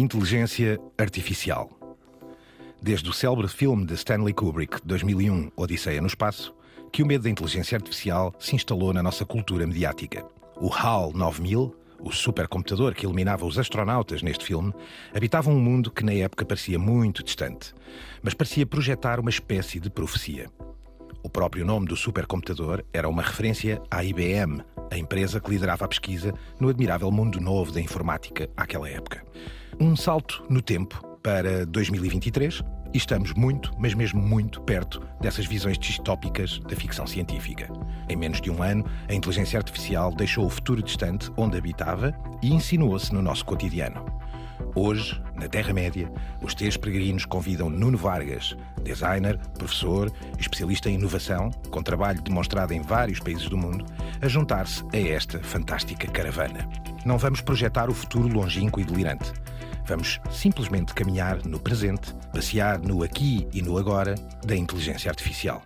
Inteligência Artificial. Desde o célebre filme de Stanley Kubrick, 2001, Odisseia no Espaço, que o medo da inteligência artificial se instalou na nossa cultura mediática. O HAL 9000, o supercomputador que iluminava os astronautas neste filme, habitava um mundo que na época parecia muito distante, mas parecia projetar uma espécie de profecia. O próprio nome do supercomputador era uma referência à IBM, a empresa que liderava a pesquisa no admirável mundo novo da informática àquela época. Um salto no tempo para 2023 e estamos muito, mas mesmo muito perto dessas visões distópicas da ficção científica. Em menos de um ano, a inteligência artificial deixou o futuro distante onde habitava e insinuou-se no nosso cotidiano. Hoje, na Terra-média, os três peregrinos convidam Nuno Vargas, designer, professor, especialista em inovação, com trabalho demonstrado em vários países do mundo, a juntar-se a esta fantástica caravana. Não vamos projetar o futuro longínquo e delirante. Vamos simplesmente caminhar no presente, passear no aqui e no agora da inteligência artificial.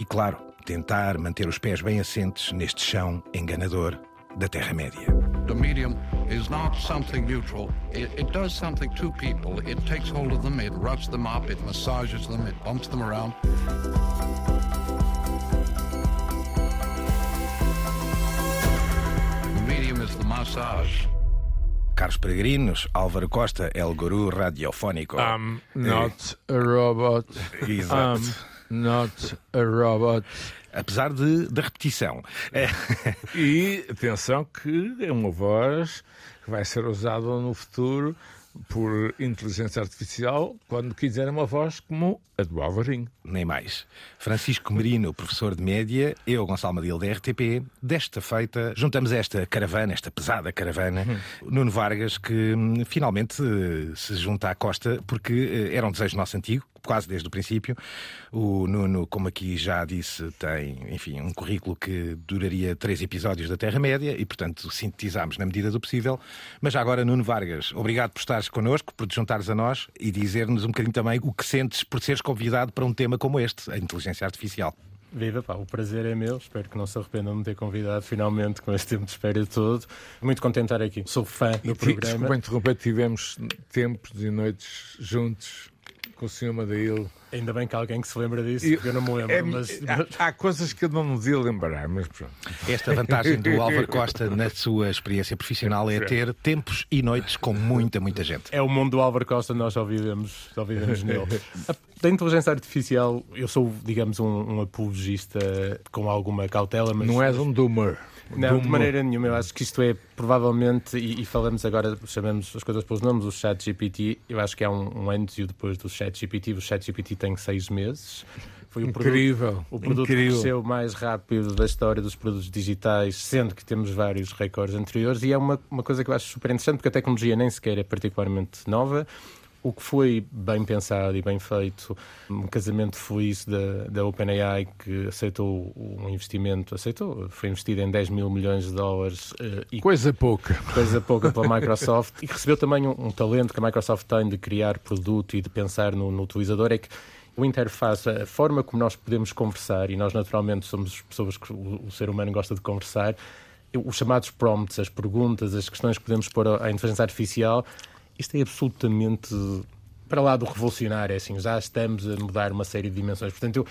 E, claro, tentar manter os pés bem assentes neste chão enganador da Terra-média. The medium is not something neutral. It, it, does something to people. It takes hold of them, it roughs them up, it massages them, it bumps them around. The medium is the massage. Carlos Peregrinos, Álvaro Costa, El Guru Radiofónico. I'm not a robot. Exato. I'm um, not a robot. Apesar de, da repetição. É. E atenção que é uma voz que vai ser usada no futuro por inteligência artificial quando quiser uma voz como a do Alvarinho. Nem mais. Francisco Merino, professor de média, eu, Gonçalo Madil, da RTP. Desta feita, juntamos esta caravana, esta pesada caravana, Uhum. Nuno Vargas, que hum, finalmente se junta à Costa, porque eh, era um desejo nosso antigo, quase desde o princípio. O Nuno, como aqui já disse, tem, enfim, um currículo que duraria três episódios da Terra-média e, portanto, sintetizámos na medida do possível. Mas já agora, Nuno Vargas, obrigado por estares connosco, por te juntares a nós e dizer-nos um bocadinho também o que sentes por seres convidado para um tema como este, a inteligência artificial. Viva, pá, o prazer é meu. Espero que não se arrependam de me ter convidado finalmente com este tempo de espera todo. Muito contente de estar aqui. Sou fã do programa. Desculpa interromper, tivemos tempos e noites juntos com o Sr. Madail. Ainda bem que há alguém que se lembra disso, porque eu não me lembro. É- mas, há, há coisas que eu não me devia lembrar, mas pronto. Esta vantagem do Álvaro Costa na sua experiência profissional é ter tempos e noites com muita, muita gente. é o mundo do Álvaro Costa, nós só vivemos, só vivemos nele. A- Da inteligência artificial, eu sou, digamos, um, um apologista com alguma cautela, mas Não és um doomer. Não, de maneira nenhuma. Eu acho que isto é provavelmente, e, e falamos agora, chamamos as coisas pelos nomes, o chat GPT. Eu acho que há um, um antes e o depois do chat GPT. O chat GPT tem seis meses. Foi o produto, Incrível. o produto que incrível. cresceu mais rápido da história dos produtos digitais, sendo que temos vários recordes anteriores. E é uma, uma coisa que eu acho super interessante, porque a tecnologia nem sequer é particularmente nova. O que foi bem pensado e bem feito, um casamento feliz da, da OpenAI que aceitou um investimento, aceitou, foi investido em 10 mil milhões de dólares eh, e Coisa pouca. coisa pouca pela Microsoft e recebeu também um, um talento que a Microsoft tem de criar produto e de pensar no, no utilizador é que o interface, a forma como nós podemos conversar, e nós naturalmente somos pessoas que o, o ser humano gosta de conversar, os chamados prompts, as perguntas, as questões que podemos pôr à inteligência artificial, isto é absolutamente para lá do revolucionário, é assim, já estamos a mudar uma série de dimensões. Portanto, eu,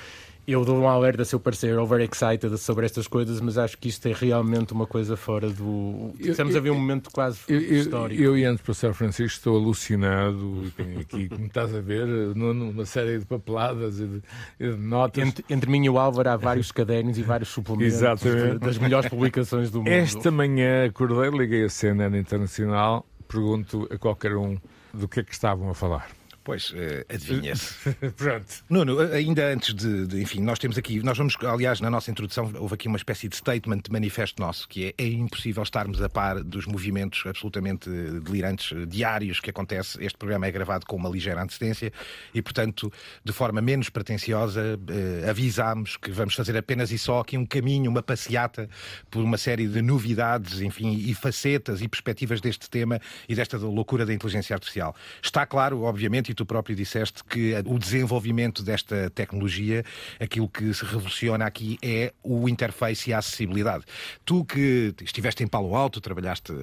eu dou um alerta se eu parecer overexcited sobre estas coisas, mas acho que isto é realmente uma coisa fora do. Eu- Estamos a ver um momento quase Eu, eu, histórico. eu e antes para São Francisco estou alucinado tenho aqui, como estás a ver, numa uma série de papeladas e de, de notas. Entre, entre mim e o Álvaro há vários cadernos e vários suplementos Exatamente. das melhores publicações do mundo. Esta manhã acordei, liguei a CNN Internacional, pergunto a qualquer um do que é que estavam a falar. Pois, eh, adivinha-se. Pronto. Nuno, ainda antes de, de- Enfim, nós temos aqui. Nós vamos, aliás, na nossa introdução, houve aqui uma espécie de statement, de manifesto nosso, que é, é impossível estarmos a par dos movimentos absolutamente eh, delirantes eh, diários que acontece. Este programa é gravado com uma ligeira antecedência e, portanto, de forma menos pretenciosa, eh, avisámos que vamos fazer apenas e só aqui um caminho, uma passeata por uma série de novidades, enfim, e facetas e perspectivas deste tema e desta loucura da inteligência artificial. Está claro, obviamente, tu próprio disseste que o desenvolvimento desta tecnologia, aquilo que se revoluciona aqui é o interface e a acessibilidade. Tu que estiveste em Palo Alto, trabalhaste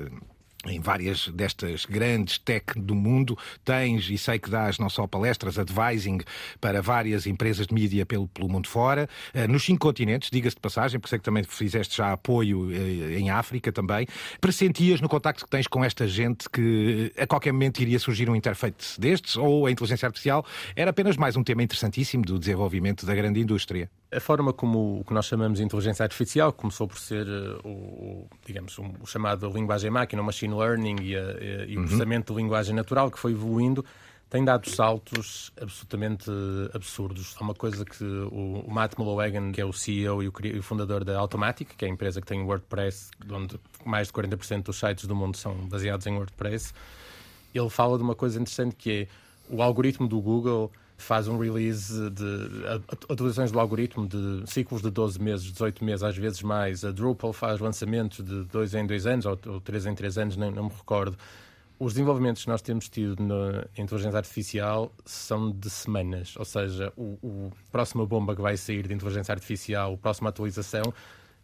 em várias destas grandes tech do mundo. Tens, e sei que dás não só palestras, advising para várias empresas de mídia pelo, pelo mundo fora, uh, nos cinco continentes, diga-se de passagem, porque sei que também fizeste já apoio uh, em África também. Pressentias no contacto que tens com esta gente que a qualquer momento iria surgir um interface destes, ou a inteligência artificial era apenas mais um tema interessantíssimo do desenvolvimento da grande indústria? A forma como o que nós chamamos de inteligência artificial começou por ser o, digamos, o chamado linguagem-máquina, o machine learning e, a, e uhum. o processamento de linguagem natural que foi evoluindo tem dado saltos absolutamente absurdos. Há uma coisa que o, Matt Mullenweg, que é o CEO e o, e o, fundador da Automatic, que é a empresa que tem WordPress, onde mais de 40% dos sites do mundo são baseados em WordPress, ele fala de uma coisa interessante que é o algoritmo do Google faz um release de atualizações do algoritmo de ciclos de 12 meses, 18 meses, às vezes mais. A Drupal faz lançamentos de 2 em 2 anos ou 3 em 3 anos, não, não me recordo. Os desenvolvimentos que nós temos tido na inteligência artificial são de semanas, ou seja, o, o próxima bomba que vai sair de inteligência artificial, a próxima atualização,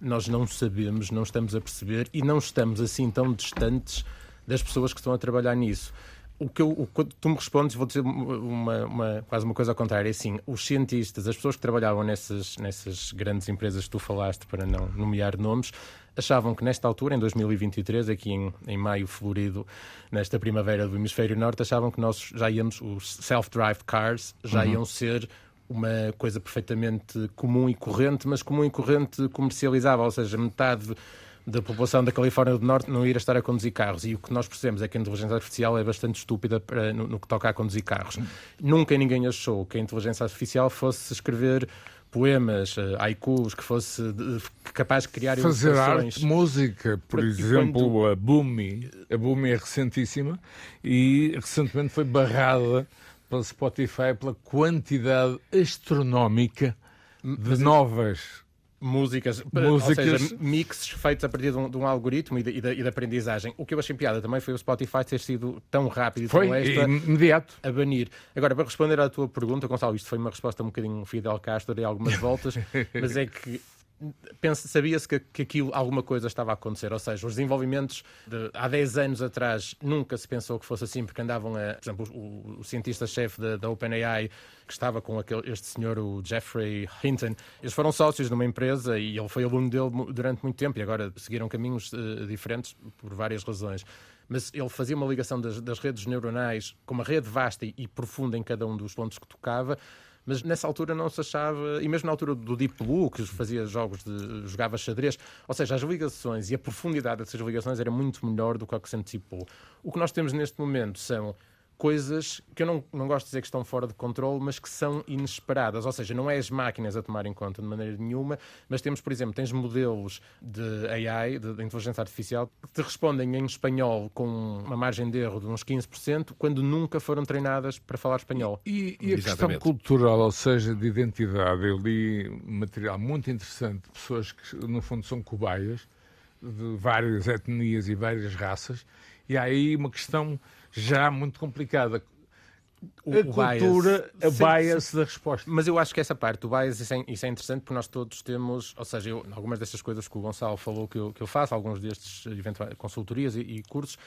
nós não sabemos, não estamos a perceber e não estamos assim tão distantes das pessoas que estão a trabalhar nisso o que eu, o, quando tu me respondes, vou dizer uma, uma, quase uma coisa ao contrário. É assim, os cientistas, as pessoas que trabalhavam nessas, nessas grandes empresas que tu falaste, para não nomear nomes, achavam que nesta altura, em 2023, aqui em, em maio florido, nesta primavera do hemisfério norte, achavam que nós já íamos, os self-drive cars já uhum. iam ser uma coisa perfeitamente comum e corrente, mas comum e corrente comercializável, ou seja, metade da população da Califórnia do Norte não ir a estar a conduzir carros. E o que nós percebemos é que a inteligência artificial é bastante estúpida para, no, no, que toca a conduzir carros. Nunca ninguém achou que a inteligência artificial fosse escrever poemas, uh, haikus, que fosse capaz de criar Fazer arte, música, por exemplo, quando... a Boomy. A Boomy é recentíssima e recentemente foi barrada pela Spotify pela quantidade astronómica de novas músicas, músicas... ou seja, mixes feitos a partir de um, de um algoritmo e de, e, de, e de, aprendizagem. O que eu achei piada também foi o Spotify ter sido tão rápido e foi tão extra imediato. a banir. Agora, para responder à tua pergunta, Gonçalo, isto foi uma resposta um bocadinho Fidel Castro e algumas voltas, mas é que sabia-se que, que aquilo, alguma coisa estava a acontecer, ou seja, os desenvolvimentos de, há 10 anos atrás nunca se pensou que fosse assim, porque andavam a, por exemplo, o, o cientista-chefe da, OpenAI, que estava com aquele, este senhor, o Jeffrey Hinton, eles foram sócios numa empresa e ele foi aluno dele durante muito tempo e agora seguiram caminhos uh, diferentes por várias razões. Mas ele fazia uma ligação das, das, redes neuronais com uma rede vasta e, e profunda em cada um dos pontos que tocava, mas nessa altura não se achava, e mesmo na altura do Deep Blue, que fazia jogos de. jogava xadrez, ou seja, as ligações e a profundidade dessas ligações era muito melhor do que o que se antecipou. O que nós temos neste momento são coisas que eu não, não gosto de dizer que estão fora de controle, mas que são inesperadas. Ou seja, não é as máquinas a tomar em conta de maneira nenhuma, mas temos, por exemplo, tens modelos de AI, de, de inteligência artificial, que te respondem em espanhol com uma margem de erro de uns 15%, quando nunca foram treinadas para falar espanhol. E, e a questão cultural, ou seja, de identidade, eu li material muito interessante de pessoas que, no fundo, são cobaias, de várias etnias e várias raças, e há aí uma questão já muito complicada. O, a o cultura, bias, a bias da resposta. Mas eu acho que essa parte do bias, isso é, isso é, interessante porque nós todos temos, ou seja, eu, algumas destas coisas que o Gonçalo falou que eu, que eu faço, alguns destes eventuais consultorias e, e cursos,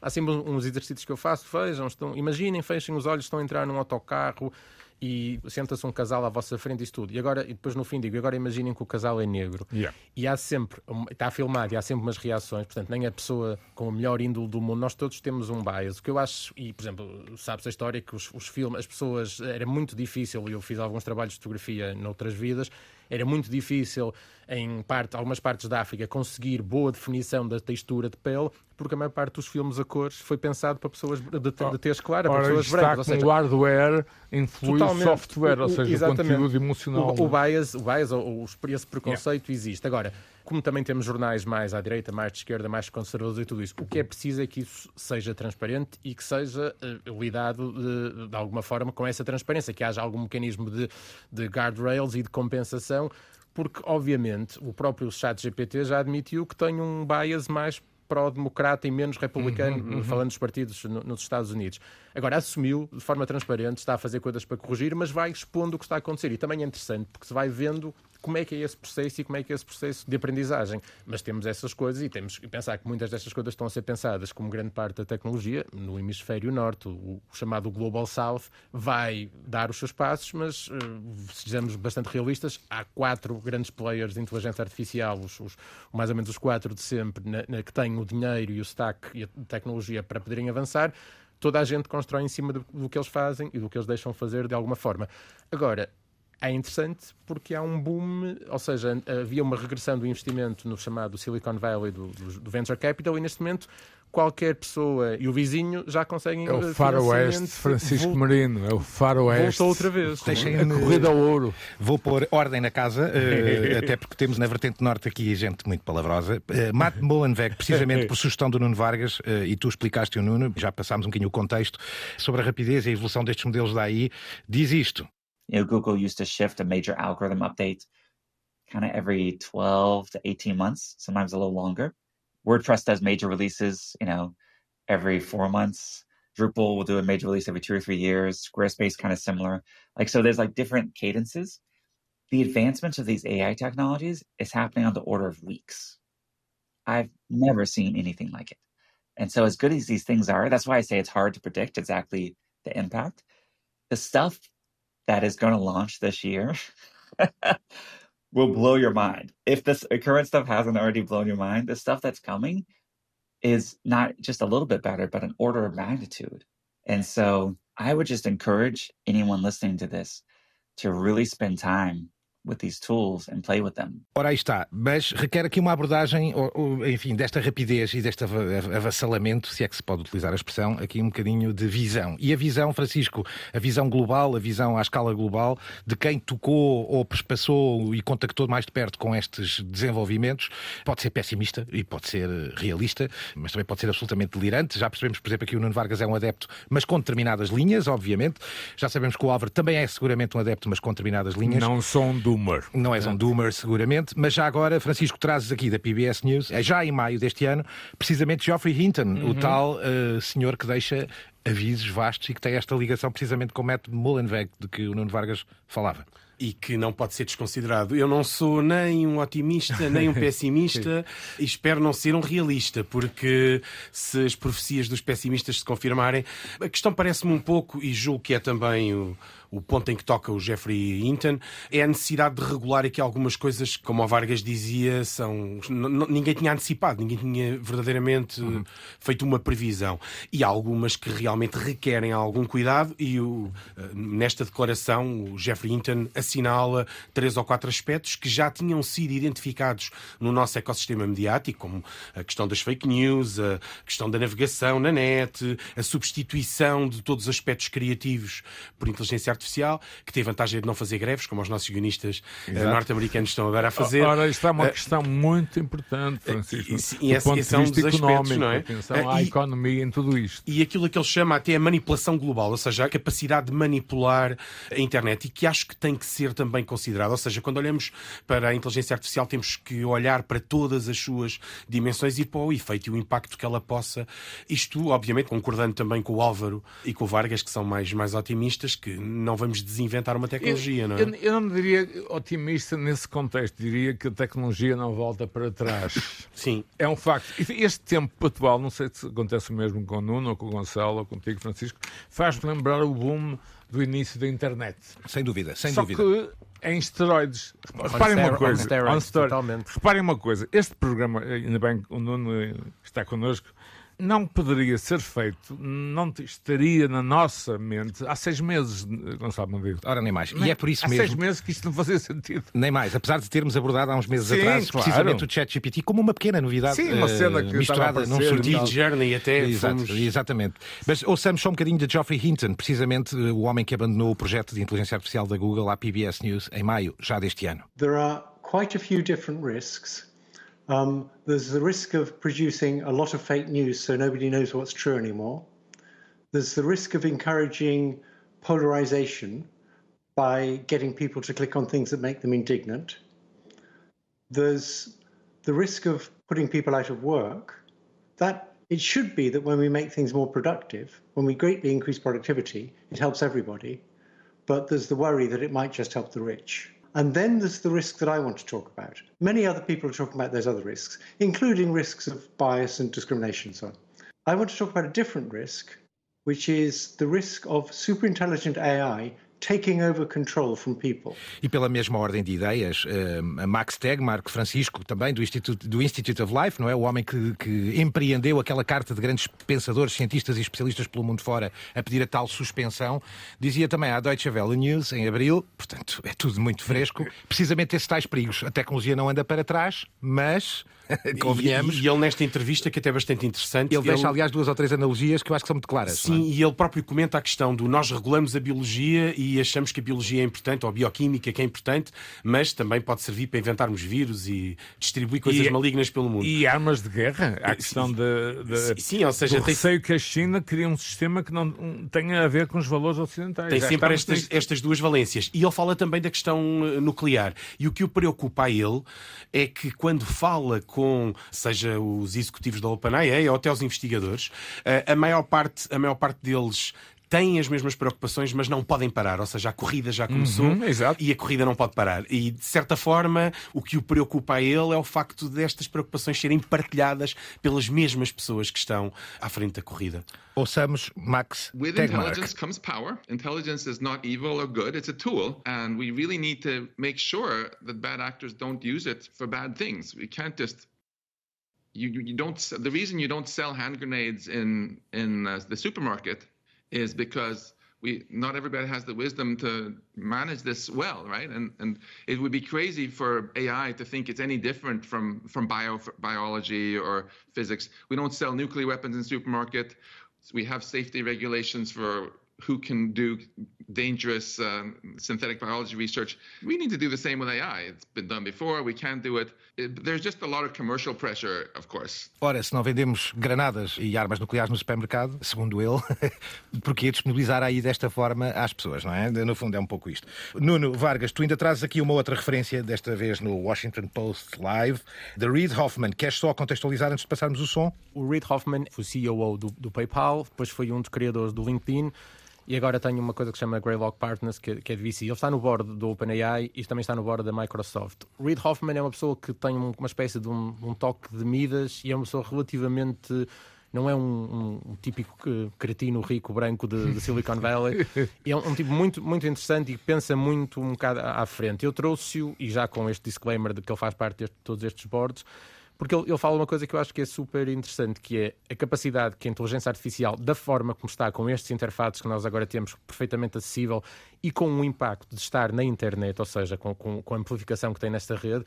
há sempre uns exercícios que eu faço, vejam, estão, imaginem, fechem os olhos, estão a entrar num autocarro e senta-se um casal à vossa frente e isso tudo. E, agora, e depois no fim digo, agora imaginem que o casal é negro. Yeah. E há sempre, está filmado e há sempre umas reações, portanto, nem a pessoa com a melhor índole do mundo, nós todos temos um bias. O que eu acho, e por exemplo, sabes a história que os, os filmes, as pessoas, era muito difícil, e eu fiz alguns trabalhos de fotografia noutras vidas, era muito difícil em parte, algumas partes da África conseguir boa definição da textura de pele, porque a maior parte dos filmes a cores foi pensado para pessoas de, de, tez clara, para pessoas brancas. Ou seja, o hardware influi o software, ou seja, o conteúdo emocional. O, o bias, o bias ou, esse preconceito yeah. existe. Agora, como também temos jornais mais à direita, mais de esquerda, mais conservadores e tudo isso, o que é preciso é que isso seja transparente e que seja uh, lidado de, de, alguma forma com essa transparência, que haja algum mecanismo de, de guardrails e de compensação, porque obviamente o próprio chat GPT já admitiu que tem um bias mais pró-democrata e menos republicano, uhum, uhum. falando dos partidos no, nos Estados Unidos. Agora, assumiu de forma transparente, está a fazer coisas para corrigir, mas vai expondo o que está a acontecer. E também é interessante, porque se vai vendo como é que é esse processo e como é que é esse processo de aprendizagem. Mas temos essas coisas e temos que pensar que muitas destas coisas estão a ser pensadas como grande parte da tecnologia no hemisfério norte. O, o chamado Global South vai dar os seus passos, mas uh, sejamos bastante realistas, há quatro grandes players de inteligência artificial, os, os mais ou menos os quatro de sempre, na, na, que têm o dinheiro e o stack e a tecnologia para poderem avançar toda a gente constrói em cima do, do, que eles fazem e do que eles deixam fazer de alguma forma. Agora, é interessante porque há um boom, ou seja, havia uma regressão do investimento no chamado Silicon Valley do, do, do Venture Capital e neste momento qualquer pessoa e o vizinho já conseguem. É o faroeste Francisco. Marino, é o faroeste. Voltou outra vez. Deixem a corrida ao ouro. Vou pôr ordem na casa, uh, até porque temos na vertente norte aqui gente muito palavrosa. Uh, Matt Mullenweg, precisamente por sugestão do Nuno Vargas, uh, e tu explicaste o Nuno, já passámos um bocadinho o contexto, sobre a rapidez e a evolução destes modelos da AI, diz isto. You know, Google used to shift a major algorithm update kind of every 12 to 18 months, sometimes a little longer. WordPress does major releases, you know, every four months. Drupal will do a major release every two or three years. Squarespace kind of similar. Like so, there's like different cadences. The advancement of these AI technologies is happening on the order of weeks. I've never seen anything like it. And so, as good as these things are, that's why I say it's hard to predict exactly the impact. The stuff that is going to launch this year will blow your mind. If this uh, current stuff hasn't already blown your mind, the stuff that's coming is not just a little bit better, but an order of magnitude. And so I would just encourage anyone listening to this to really spend time with these tools and play with them. Ora, aí está. Mas requer aqui uma abordagem, enfim, desta rapidez e deste avassalamento, se é que se pode utilizar a expressão, aqui um bocadinho de visão. E a visão, Francisco, a visão global, a visão à escala global, de quem tocou ou passou e contactou mais de perto com estes desenvolvimentos, pode ser pessimista e pode ser realista, mas também pode ser absolutamente delirante. Já percebemos, por exemplo, que o Nuno Vargas é um adepto, mas com determinadas linhas, obviamente. Já sabemos que o Álvaro também é seguramente um adepto, mas com determinadas linhas. Não sou um doomer. Não és um doomer, seguramente, mas já agora, Francisco, trazes aqui da PBS News, é já em maio deste ano, precisamente Geoffrey Hinton, uhum. o tal uh, senhor que deixa avisos vastos e que tem esta ligação precisamente com o Matt Mullenweg, de que o Nuno Vargas falava e que não pode ser desconsiderado. Eu não sou nem um otimista, nem um pessimista e espero não ser um realista, porque se as profecias dos pessimistas se confirmarem, a questão parece-me um pouco, e julgo que é também o o ponto em que toca o Jeffrey Hinton, é a necessidade de regular aqui algumas coisas, como o Vargas dizia, são ninguém tinha antecipado, ninguém tinha verdadeiramente uhum. feito uma previsão. E há algumas que realmente requerem algum cuidado, e o, eh, nesta declaração o Jeffrey Hinton assinala três ou quatro aspectos que já tinham sido identificados no nosso ecossistema mediático, como a questão das fake news, a questão da navegação na net, a substituição de todos os aspectos criativos por inteligência artificial artificial, que tem vantagem de não fazer greves, como os nossos guionistas eh, norte-americanos estão agora a fazer. Ora, isto é uma uh, questão muito importante, Francisco. E, e, e ponto esse é um dos aspectos, não é? Atenção à economia em tudo isto. E aquilo que ele chama até a manipulação global, ou seja, a capacidade de manipular a internet, e que acho que tem que ser também considerado. Ou seja, quando olhamos para a inteligência artificial, temos que olhar para todas as suas dimensões e para o efeito e o impacto que ela possa. Isto, obviamente, concordando também com o Álvaro e com o Vargas, que são mais, mais otimistas, que não não vamos desinventar uma tecnologia, eu, não é? Eu, eu, não me diria otimista nesse contexto, diria que a tecnologia não volta para trás. Sim. É um facto. Este tempo atual, não sei se acontece o mesmo com o Nuno, ou com o Gonçalo, ou contigo, Francisco, faz-me lembrar o boom do início da internet. Sem dúvida, sem Só dúvida. que em esteroides. Reparem uma coisa. On steroids, Reparem uma coisa. Este programa, ainda bem que o Nuno está connosco, não poderia ser feito, não estaria na nossa mente há seis meses, Gonçalo Mandino. Ora, nem mais. Nem, e é por isso há mesmo. Há seis meses que isto não fazia sentido. Nem mais. Apesar de termos abordado há uns meses Sim, atrás, claro. precisamente o ChatGPT como uma pequena novidade. Sim, uma cena que uh, misturada num sortido Journey até. Exato, fomos... Exatamente. Mas ouçamos só um bocadinho de Geoffrey Hinton, precisamente uh, o homem que abandonou o projeto de inteligência artificial da Google à PBS News em maio, já deste ano. There are quite a few different risks. Um, there's the risk of producing a lot of fake news so nobody knows what's true anymore. There's the risk of encouraging polarization by getting people to click on things that make them indignant. There's the risk of putting people out of work. That it should be that when we make things more productive, when we greatly increase productivity, it helps everybody. But there's the worry that it might just help the rich. And then there's the risk that I want to talk about. Many other people are talking about those other risks, including risks of bias and discrimination and so on. I want to talk about a different risk, which is the risk of superintelligent AI taking over control from people. E pela mesma ordem de ideias, uh, Max Tegmark, Francisco, também do Institute, do Institute of Life, não é? O homem que, que empreendeu aquela carta de grandes pensadores, cientistas e especialistas pelo mundo fora a pedir a tal suspensão, dizia também à Deutsche Welle News, em abril, portanto é tudo muito fresco, precisamente esses tais perigos. A tecnologia não anda para trás, mas convenhamos. E, e, ele, nesta entrevista, que até é bastante interessante. Ele deixa, ele... aliás, duas ou três analogias que eu acho que são muito claras. Sim, é? e ele próprio comenta a questão do nós regulamos a biologia e achamos que a biologia é importante, ou a bioquímica que é importante, mas também pode servir para inventarmos vírus e distribuir coisas e, malignas pelo mundo. E armas de guerra. A questão de, de, sim, ou seja, do tem... receio que a China cria um sistema que não tenha a ver com os valores ocidentais. Tem sempre estas, estas duas valências. E ele fala também da questão eh, nuclear. E o que o preocupa a ele é que quando fala com, seja os executivos da OpenAI ou até os investigadores, eh, a maior parte, a maior parte deles têm as mesmas preocupações, mas não podem parar. Ou seja, a corrida já começou uhum, e a corrida não pode parar. E, de certa forma, o que o preocupa a ele é o facto destas preocupações serem partilhadas pelas mesmas pessoas que estão à frente da corrida. Ouçamos Max With Tegmark. intelligence comes power. Intelligence is not evil or good, it's a tool. And we really need to make sure that bad actors don't use it for bad things. We can't just you, you don't the reason you don't sell hand grenades in in uh, the supermarket is because we not everybody has the wisdom to manage this well right? And and it would be crazy for ai to think it's any different from from bio biology or physics. We don't sell nuclear weapons in supermarket. We have safety regulations for who can do dangerous uh, synthetic biology research. We need to do the same with AI. It's been done before. We can do it. it. There's just a lot of commercial pressure, of course. Ora, se não vendemos granadas e armas nucleares no supermercado, segundo ele, porquê disponibilizar aí desta forma às pessoas, não é? No fundo é um pouco isto. Nuno Vargas, tu ainda trazes aqui uma outra referência, desta vez no Washington Post Live, de Reid Hoffman. Queres só contextualizar antes de passarmos o som? O Reid Hoffman foi CEO do, do PayPal, depois foi um dos criadores do LinkedIn, e agora tenho uma coisa que se chama Greylock Partners, que, que é de VC. Ele está no board do OpenAI e também está no board da Microsoft. Reid Hoffman é uma pessoa que tem uma espécie de um, um toque de Midas e é uma pessoa relativamente não é um, um, típico cretino rico branco de, de Silicon Valley. é um, um, tipo muito, muito interessante e pensa muito um bocado à frente. Eu trouxe-o, e já com este disclaimer de que ele faz parte de todos estes boards, porque ele, ele, fala uma coisa que eu acho que é super interessante, que é a capacidade que a inteligência artificial, da forma como está, com estes interfaces que nós agora temos perfeitamente acessível e com o impacto de estar na internet, ou seja, com, com, com a amplificação que tem nesta rede,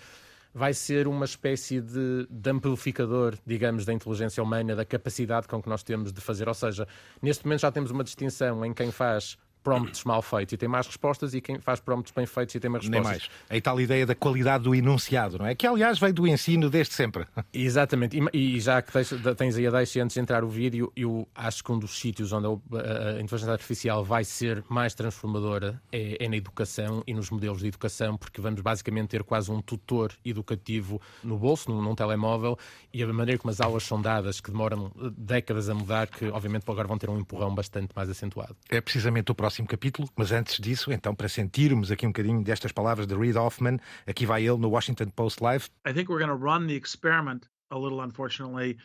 vai ser uma espécie de, de, amplificador, digamos, da inteligência humana, da capacidade com que nós temos de fazer. Ou seja, neste momento já temos uma distinção em quem faz prompts mal feitos e tem mais respostas e quem faz prompts bem feitos e tem mais respostas. Nem mais. É a tal ideia da qualidade do enunciado, não é? Que, aliás, veio do ensino desde sempre. Exatamente. E, e já que tens, tens aí a deixa antes de entrar o vídeo, eu acho que um dos sítios onde a, a inteligência artificial vai ser mais transformadora é, é, na educação e nos modelos de educação, porque vamos basicamente ter quase um tutor educativo no bolso, num, num telemóvel, e a maneira como as aulas são dadas, que demoram décadas a mudar, que obviamente agora vão ter um empurrão bastante mais acentuado. É precisamente o próximo próximo capítulo, mas antes disso, então, para sentirmos aqui um bocadinho destas palavras de Reid Hoffman, aqui vai ele no Washington Post Live. I think we're going to run the experiment a little, unfortunately,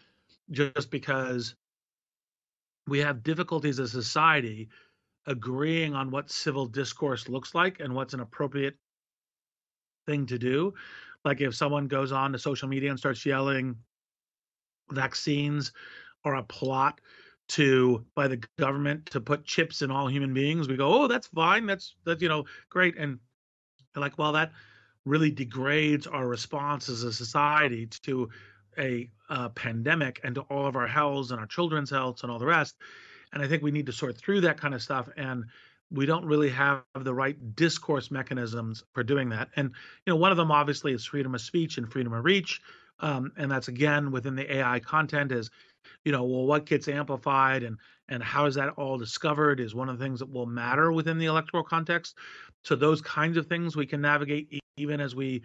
just because we have difficulties as a society agreeing on what civil discourse looks like and what's an appropriate thing to do. Like if someone goes on to social media and starts yelling vaccines or a plot to by the government to put chips in all human beings we go oh that's fine that's that's you know great. And like well that really degrades our response as a society to a uh, pandemic and to all of our health and our children's health and all the rest. And i think we need to sort through that kind of stuff and we don't really have the right discourse mechanisms for doing that. And you know one of them obviously is freedom of speech and freedom of reach. Um, and that's again within the ai content is you know well what gets amplified and and how is that all discovered is one of the things that will matter within the electoral context. So those kinds of things we can navigate even as we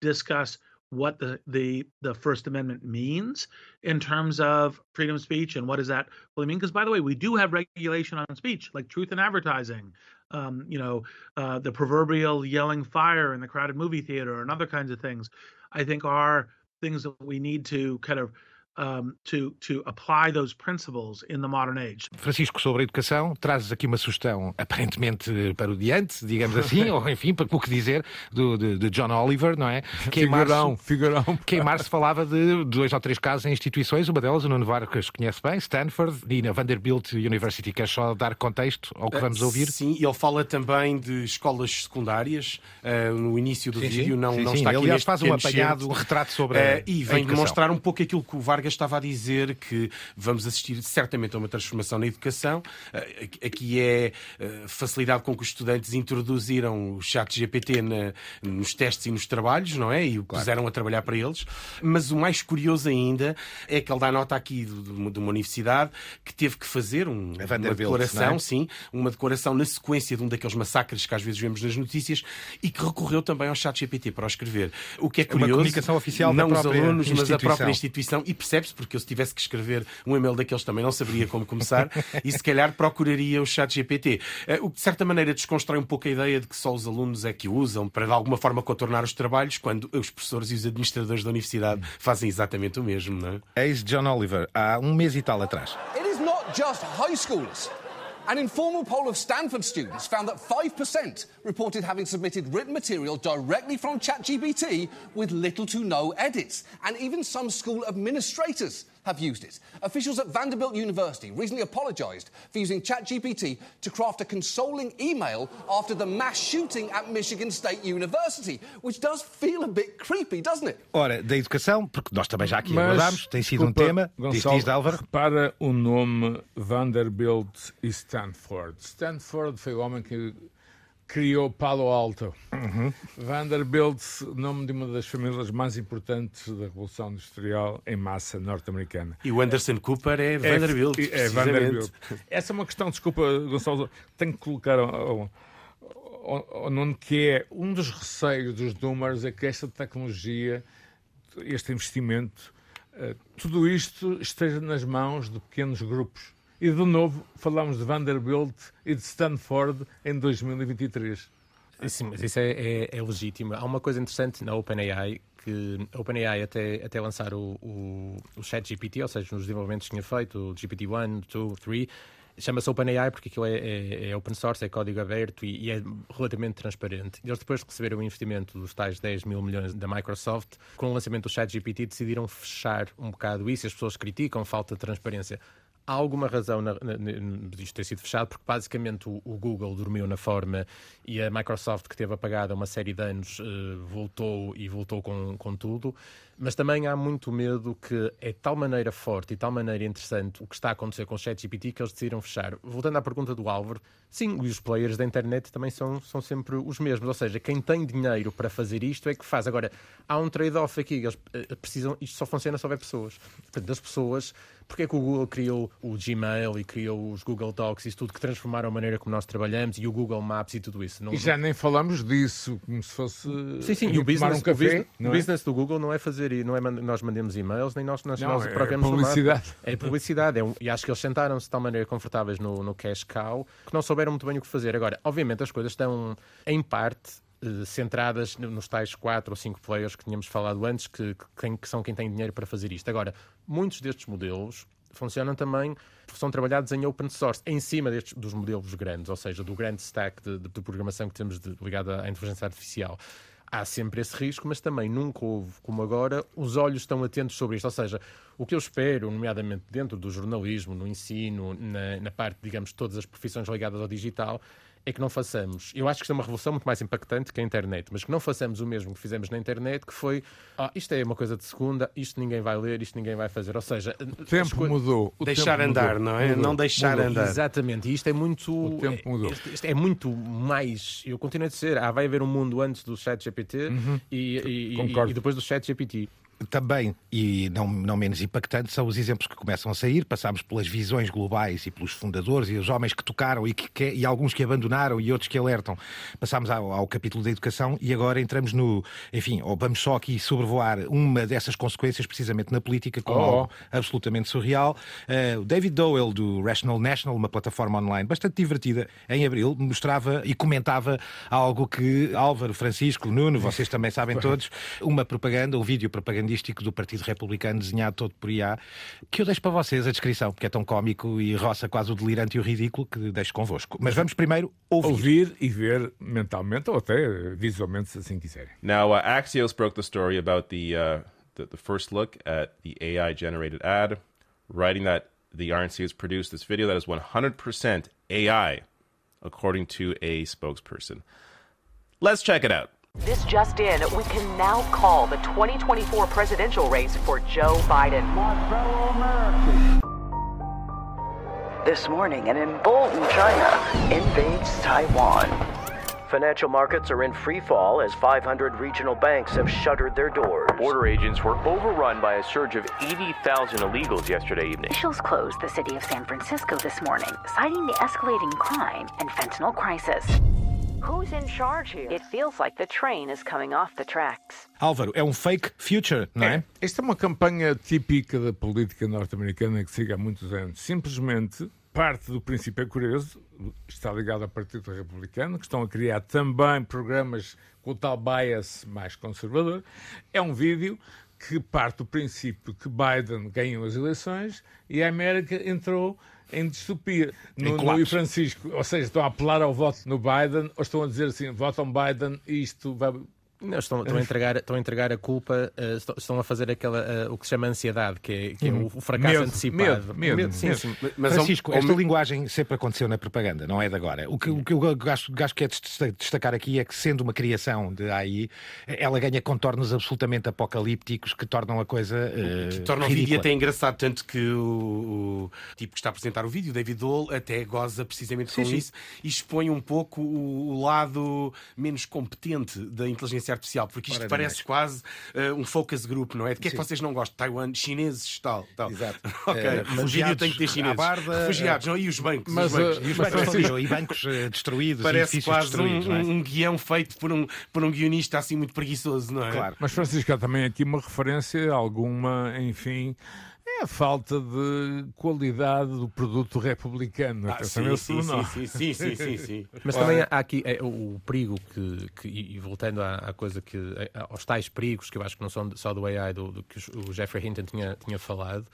discuss what the the the first amendment means in terms of freedom of speech and what does that really mean. Because by the way we do have regulation on speech like truth in advertising um, you know, uh, the proverbial yelling fire in the crowded movie theater and other kinds of things, I think are things that we need to kind of um, to, to apply those principles in the modern age. Francisco, sobre a educação, trazes aqui uma sugestão aparentemente para o diante, digamos assim, ou enfim, para o que dizer, do, de, de, John Oliver, não é? Que em março, figurão. Que em março falava de dois ou três casos em instituições, uma delas, o Nuno Vargas conhece bem, Stanford e na Vanderbilt University. Queres só dar contexto ao que vamos ouvir? Sim, ele fala também de escolas secundárias, uh, no início do sim, vídeo, sim. não, sim, não sim. está aqui Aliás, faz um apanhado, um retrato sobre uh, a, E vem demonstrar um pouco aquilo que o Vargas estava a dizer, que vamos assistir certamente a uma transformação na educação. Uh, aqui é facilidade com que os estudantes introduziram o chat GPT na, nos testes e nos trabalhos, não é? E o claro. puseram a trabalhar para eles. Mas o mais curioso ainda é que ele dá nota aqui de, de uma universidade que teve que fazer um, uma declaração, é? sim, uma declaração na sequência de um daqueles massacres que às vezes vemos nas notícias e que recorreu também ao chat GPT para o escrever. O que é curioso, uma comunicação oficial não os alunos, mas a própria instituição. E percebe-se, porque eu se tivesse que escrever um e-mail daqueles também não saberia como começar e se calhar procuraria o chat GPT. Eh, o que de certa maneira desconstrói um pouco a ideia de que só os alunos é que o usam para de alguma forma contornar os trabalhos, quando os professores e os administradores da universidade fazem exatamente o mesmo, não é? Eis John Oliver, há um mês e tal atrás. It is not just high schoolers. An informal poll of Stanford students found that 5% reported having submitted written material directly from ChatGPT with little to no edits. And even some school administrators have used it. Officials at Vanderbilt University recently apologised for using ChatGPT to craft a consoling email after the mass shooting at Michigan State University, which does feel a bit creepy, doesn't it? Ora, da educação, porque nós também já aqui abordámos, tem sido desculpa, um tema. Gonçalo, diz, diz, Para o nome Vanderbilt e Stanford. Stanford foi o homem que criou Palo Alto. Uhum. Vanderbilt, nome de uma das famílias mais importantes da Revolução Industrial em massa norte-americana. E o Anderson Cooper é Vanderbilt. É, é Vanderbilt. Essa é uma questão, desculpa, Gonçalo, tenho que colocar ao, ao, ao Nuno, que é um dos receios dos números é que esta tecnologia, este investimento, uh, tudo isto esteja nas mãos de pequenos grupos e de novo falamos de Vanderbilt e de Stanford em 2023. Sim, mas isso é, é, é legítimo. Há uma coisa interessante na OpenAI que a OpenAI até, até lançar o, o, o ChatGPT, ou seja, nos desenvolvimentos que tinha feito, o GPT-1, 2, 3, chama-se OpenAI porque aquilo é, é, é, open source, é código aberto e, e, é relativamente transparente. Eles depois de receber o investimento dos tais 10 mil milhões da Microsoft, com o lançamento do ChatGPT decidiram fechar um bocado isso. As pessoas criticam falta de transparência há alguma razão na, isto ter sido fechado, porque basicamente o, o, Google dormiu na forma e a Microsoft, que teve apagada uma série de anos, uh, voltou e voltou com, com tudo. Mas também há muito medo que é de tal maneira forte e tal maneira interessante o que está a acontecer com o ChatGPT que eles decidiram fechar. Voltando à pergunta do Álvaro, sim, os players da internet também são, são sempre os mesmos. Ou seja, quem tem dinheiro para fazer isto é que faz. Agora, há um trade-off aqui. Eles eh, precisam, isto só funciona se houver pessoas. Portanto, as pessoas porque é que o Google criou o Gmail e criou os Google Docs e tudo que transformaram a maneira como nós trabalhamos e o Google Maps e tudo isso? Não... E já nem falamos disso, como se fosse. Sim, sim, e o business, um café, o business, o business do Google não é fazer, não é nós mandemos e-mails, nem nós, nós, não, nós é programamos publicidade. É publicidade. É um, e acho que eles sentaram-se de tal maneira confortáveis no, no cash cow que não souberam muito bem o que fazer. Agora, obviamente, as coisas estão, em parte, eh, centradas nos tais quatro ou cinco players que tínhamos falado antes, que, que, que, são quem tem dinheiro para fazer isto. Agora, muitos destes modelos funcionam também, são trabalhados em open source, em cima destes, dos modelos grandes, ou seja, do grande stack de, de, de programação que temos de, ligado à inteligência artificial. Há sempre esse risco, mas também nunca houve, como agora, os olhos estão atentos sobre isto. Ou seja, o que eu espero, nomeadamente dentro do jornalismo, no ensino, na, na parte, digamos, todas as profissões ligadas ao digital, é que não façamos. Eu acho que isto é uma revolução muito mais impactante que a internet, mas que não façamos o mesmo que fizemos na internet, que foi ah, isto é uma coisa de segunda, isto ninguém vai ler, isto ninguém vai fazer. Ou seja, o tempo co... mudou. O deixar tempo andar, mudou. não é? Mudou. Não deixar mudou. andar. Exatamente, e isto é muito. O tempo mudou. Isto, isto é muito mais. Eu continuo a dizer, ah, vai haver um mundo antes do chat GPT uhum. e, e, e, e, depois do chat GPT. Também, e não, não menos impactante, são os exemplos que começam a sair. Passámos pelas visões globais e pelos fundadores e os homens que tocaram e, que, que, e alguns que abandonaram e outros que alertam. Passámos ao, ao, capítulo da educação e agora entramos no. Enfim, ou vamos só aqui sobrevoar uma dessas consequências, precisamente na política, com oh. algo absolutamente surreal. Uh, o David Dowell, do Rational National, uma plataforma online bastante divertida, em abril, mostrava e comentava algo que Álvaro, Francisco, Nuno, vocês também sabem todos, uma propaganda, um vídeo propagandístico do Partido Republicano desenhado todo por IA, que eu deixo para vocês a descrição, porque é tão cómico e roça quase o delirante e o ridículo que deixo convosco. Mas vamos primeiro ouvir. Ouvir e ver mentalmente ou até visualmente, se assim quiserem. Now, uh, Axios broke the story about the, uh, the, the first look at the AI-generated ad, writing that the RNC has produced this video that is 100% AI, according to a spokesperson. Let's check it out. This just in, we can now call the 2024 presidential race for Joe Biden. My fellow Americans. This morning, an emboldened China invades Taiwan. Financial markets are in free fall as 500 regional banks have shuttered their doors. Border agents were overrun by a surge of 80,000 illegals yesterday evening. Officials closed the city of San Francisco this morning, citing the escalating crime and fentanyl crisis. Who's in charge here? It feels like the train is coming off the tracks. Álvaro, é um fake future, não é? é? Esta é uma campanha típica da política norte-americana que siga há muitos anos. Simplesmente parte do princípio é curioso, está ligado ao Partido Republicano, que estão a criar também programas com o tal bias mais conservador. É um vídeo que parte do princípio que Biden ganhou as eleições e a América entrou em distopia. No, no Francisco, ou seja, estão a apelar ao voto no Biden ou estão a dizer assim, votam Biden e isto vai não, estão, estão, a entregar, estão a entregar a culpa, uh, estão, estão, a fazer aquela, uh, o que se chama ansiedade, que é, que é o, o, fracasso medo, antecipado. Medo, medo, medo. Sim, sim. Mas, Francisco, esta linguagem sempre aconteceu na propaganda, não é de agora. O que, o que eu acho, acho que é destacar aqui é que, sendo uma criação de AI, ela ganha contornos absolutamente apocalípticos que tornam a coisa. Uh, que tornam ridícula. o vídeo até engraçado, tanto que o, o, tipo que está a apresentar o vídeo, David Dole, até goza precisamente sim, com sim. isso e expõe um pouco o, o lado menos competente da inteligência artificial, porque isto parece quase uh, um focus group, não é? De que é que vocês não gostam? Taiwan, chineses, tal. tal. Exato. ok, é, refugiados tem que ter chineses. Barda, refugiados, não? E os bancos? Mas, os bancos, uh, e, os bancos e bancos destruídos. Parece quase um, é? um, guião feito por um, por um guionista assim muito preguiçoso, não é? Claro. Mas, Francisco, há também aqui uma referência, alguma, enfim é a falta de qualidade do produto republicano. Ah, sim, sim, sim, sim, sim, sim, sim, Mas também há aqui é, o, perigo que, que, e voltando à, à coisa que, aos tais perigos que eu acho que não são só do AI, do, do que o Jeffrey Hinton tinha, tinha falado,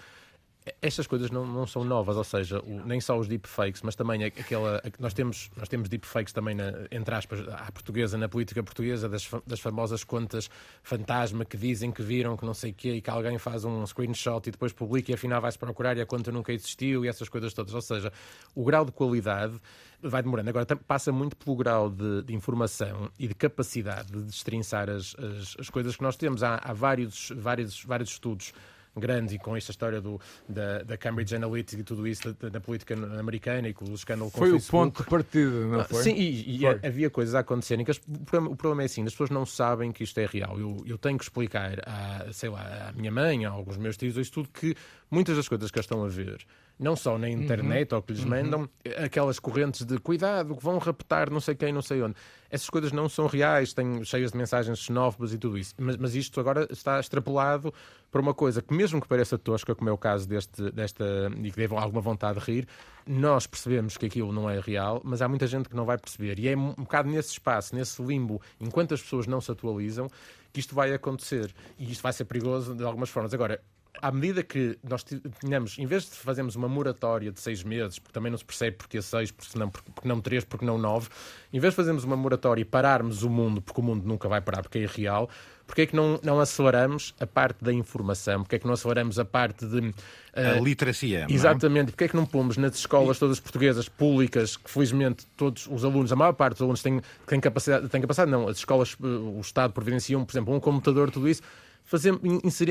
estas coisas não, não são novas, ou seja, o, nem só os deepfakes, mas também aquela. Nós temos, nós temos deepfakes também, na, entre aspas, à portuguesa, na política portuguesa, das, das famosas contas fantasma que dizem que viram que não sei o quê e que alguém faz um screenshot e depois publica e afinal vai-se procurar e a conta nunca existiu e essas coisas todas. Ou seja, o grau de qualidade vai demorando. Agora, passa muito pelo grau de, de informação e de capacidade de destrinçar as, as, as, coisas que nós temos. Há, há vários, vários, vários estudos grande e com esta história do, da, da Cambridge Analytica e tudo isso da, da, política americana e com o escândalo com foi o Facebook. Foi ponto de partida, não ah, foi? Sim, e, e havia coisas a acontecerem que o, problema, o, problema, é assim, as pessoas não sabem que isto é real. Eu, eu tenho que explicar à, sei lá, à minha mãe, a alguns meus tios, isso tudo, que muitas das coisas que eles estão a ver não só na internet uhum. ou que lhes uhum. mandam, aquelas correntes de cuidado, que vão raptar não sei quem, não sei onde. Essas coisas não são reais, têm cheias de mensagens xenófobas e tudo isso. Mas, mas isto agora está extrapolado para uma coisa que, mesmo que pareça tosca, como é o caso deste, desta, e que deve alguma vontade de rir, nós percebemos que aquilo não é real, mas há muita gente que não vai perceber. E é um bocado nesse espaço, nesse limbo, enquanto as pessoas não se atualizam, que isto vai acontecer. E isto vai ser perigoso de algumas formas. Agora, à medida que nós tínhamos, em vez de fazermos uma moratória de seis meses, porque também não se percebe porque seis, porque não, porque não três, porque não nove, em vez de fazermos uma moratória e pararmos o mundo, porque o mundo nunca vai parar, porque é irreal, porque é que não, não aceleramos a parte da informação? Porque é que não aceleramos a parte de. Uh, a literacia. Exatamente. Porque é que não pomos nas escolas todas portuguesas públicas, que felizmente todos os alunos, a maior parte dos alunos têm, têm capacidade, têm capacidade, não, as escolas, eh, o Estado providenciam, por exemplo, um computador, tudo isso fazemos,